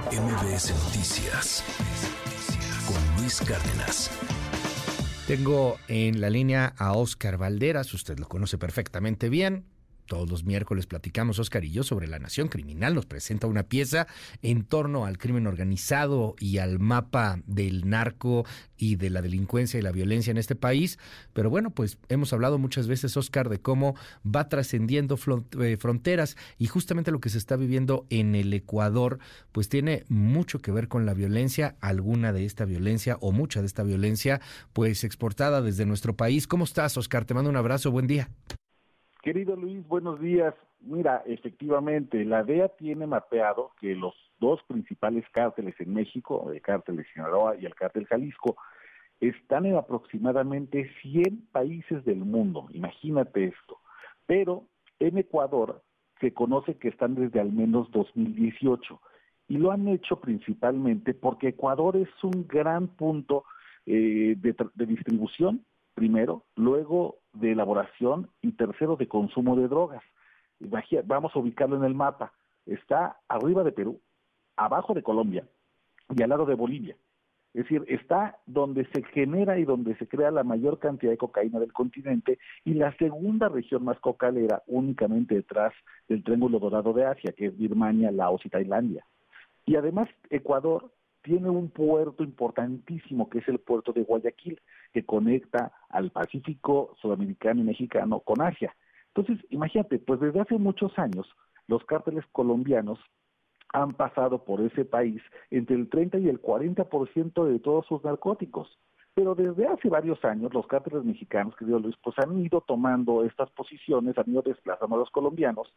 MBS Noticias con Luis Cárdenas. Tengo en la línea a Oscar Valderas, usted lo conoce perfectamente bien, todos los miércoles platicamos, Oscar y yo, sobre la nación criminal. Nos presenta una pieza en torno al crimen organizado y al mapa del narco y de la delincuencia y la violencia en este país. Pero bueno, pues hemos hablado muchas veces, Oscar, de cómo va trascendiendo eh, fronteras y justamente lo que se está viviendo en el Ecuador, pues tiene mucho que ver con la violencia, alguna de esta violencia o mucha de esta violencia, pues exportada desde nuestro país. ¿Cómo estás, Oscar? Te mando un abrazo, buen día. Querido Luis, buenos días. Mira, efectivamente, la DEA tiene mapeado que los dos principales cárteles en México, el cártel de Sinaloa y el cártel Jalisco, están en aproximadamente 100 países del mundo. Imagínate esto. Pero en Ecuador se conoce que están desde al menos 2018 y lo han hecho principalmente porque Ecuador es un gran punto eh, de distribución primero, luego de elaboración y tercero de consumo de drogas. Vamos a ubicarlo en el mapa. Está arriba de Perú, abajo de Colombia y al lado de Bolivia. Es decir, está donde se genera y donde se crea la mayor cantidad de cocaína del continente y la segunda región más cocalera únicamente detrás del Triángulo Dorado de Asia, que es Birmania, Laos y Tailandia. Y además Ecuador tiene un puerto importantísimo que es el puerto de Guayaquil, que conecta al Pacífico sudamericano y mexicano con Asia. Entonces, imagínate, pues desde hace muchos años los cárteles colombianos han pasado por ese país entre el 30 y el 40% de todos sus narcóticos. Pero desde hace varios años los cárteles mexicanos, querido Luis, pues han ido tomando estas posiciones, han ido desplazando a los colombianos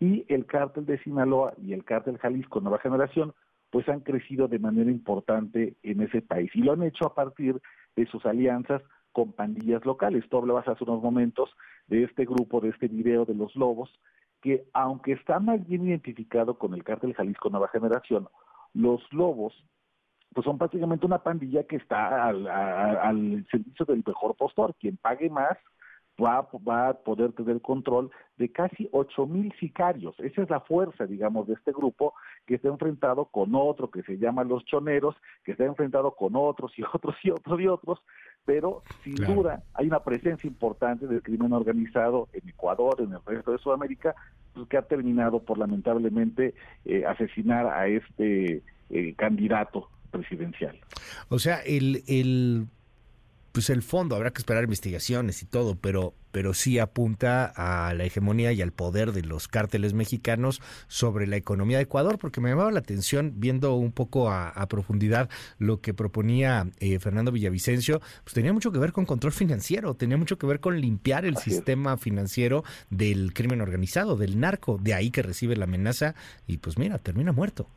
y el cártel de Sinaloa y el cártel Jalisco Nueva Generación pues han crecido de manera importante en ese país y lo han hecho a partir de sus alianzas con pandillas locales. Tú hablabas hace unos momentos de este grupo, de este video de los lobos, que aunque está más bien identificado con el cártel Jalisco Nueva Generación, los lobos pues son prácticamente una pandilla que está al, al servicio del mejor postor, quien pague más va, va a poder tener control de casi ocho mil sicarios. Esa es la fuerza, digamos, de este grupo que está enfrentado con otro que se llama los choneros, que está enfrentado con otros y otros y otros y otros, pero sin duda hay una presencia importante del crimen organizado en Ecuador, en el resto de Sudamérica, pues, que ha terminado por lamentablemente eh, asesinar a este eh, candidato presidencial. O sea, el, el pues el fondo, habrá que esperar investigaciones y todo, pero, pero sí apunta a la hegemonía y al poder de los cárteles mexicanos sobre la economía de Ecuador, porque me llamaba la atención viendo un poco a, profundidad lo que proponía eh, Fernando Villavicencio, pues tenía mucho que ver con control financiero, tenía mucho que ver con limpiar el sistema financiero del crimen organizado, del narco, de ahí que recibe la amenaza y pues mira, termina muerto.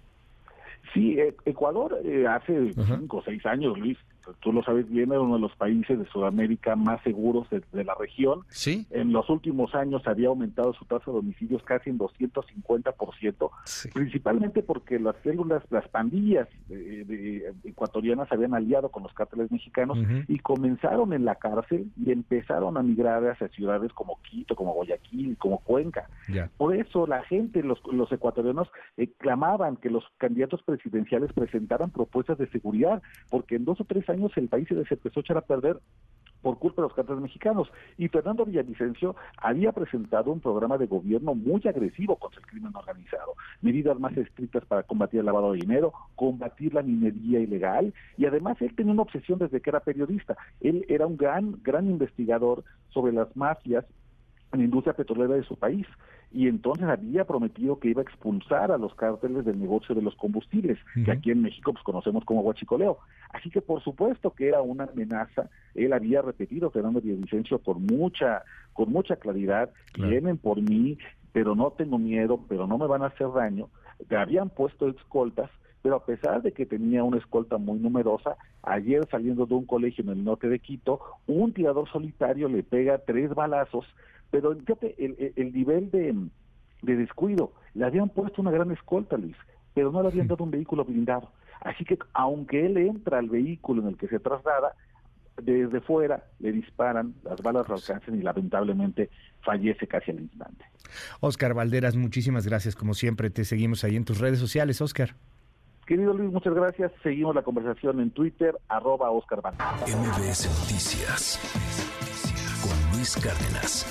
Sí, e, Ecuador eh, hace cinco o seis años, Luis, tú lo sabes bien, era uno de los países de Sudamérica más seguros de, la región. Sí. En los últimos años había aumentado su tasa de homicidios casi en 250%, principalmente porque las células, las pandillas de, ecuatorianas habían aliado con los cárteles mexicanos y comenzaron en la cárcel y empezaron a migrar hacia ciudades como Quito, como Guayaquil, como Cuenca. Por eso la gente, los, los ecuatorianos, eh, clamaban que los candidatos presidenciales presentaran propuestas de seguridad, porque en dos o tres años el país se empezó a a perder por culpa de los cárteles mexicanos. Y Fernando Villavicencio había presentado un programa de gobierno muy agresivo contra el crimen organizado, medidas más estrictas para combatir el lavado de dinero, combatir la minería ilegal, y además él tenía una obsesión desde que era periodista. Él era un gran, gran investigador sobre las mafias la industria petrolera de su país y entonces había prometido que iba a expulsar a los cárteles del negocio de los combustibles, que aquí en México pues conocemos como huachicoleo. Así que por supuesto que era una amenaza, él había repetido Fernando Villavicencio con mucha con mucha claridad, vienen por mí, pero no tengo miedo, pero no me van a hacer daño. Le habían puesto escoltas, pero a pesar de que tenía una escolta muy numerosa, ayer saliendo de un colegio en el norte de Quito, un tirador solitario le pega tres balazos pero fíjate, el, el nivel de, descuido, le habían puesto una gran escolta, Luis, pero no le habían dado un vehículo blindado. Así que aunque él entra al vehículo en el que se traslada, desde fuera le disparan, las balas lo alcanzan y lamentablemente fallece casi al instante. Oscar Valderas, muchísimas gracias. Como siempre, te seguimos ahí en tus redes sociales, Oscar. Querido Luis, muchas gracias. Seguimos la conversación en Twitter, arroba Oscar MBS Noticias Cárdenas.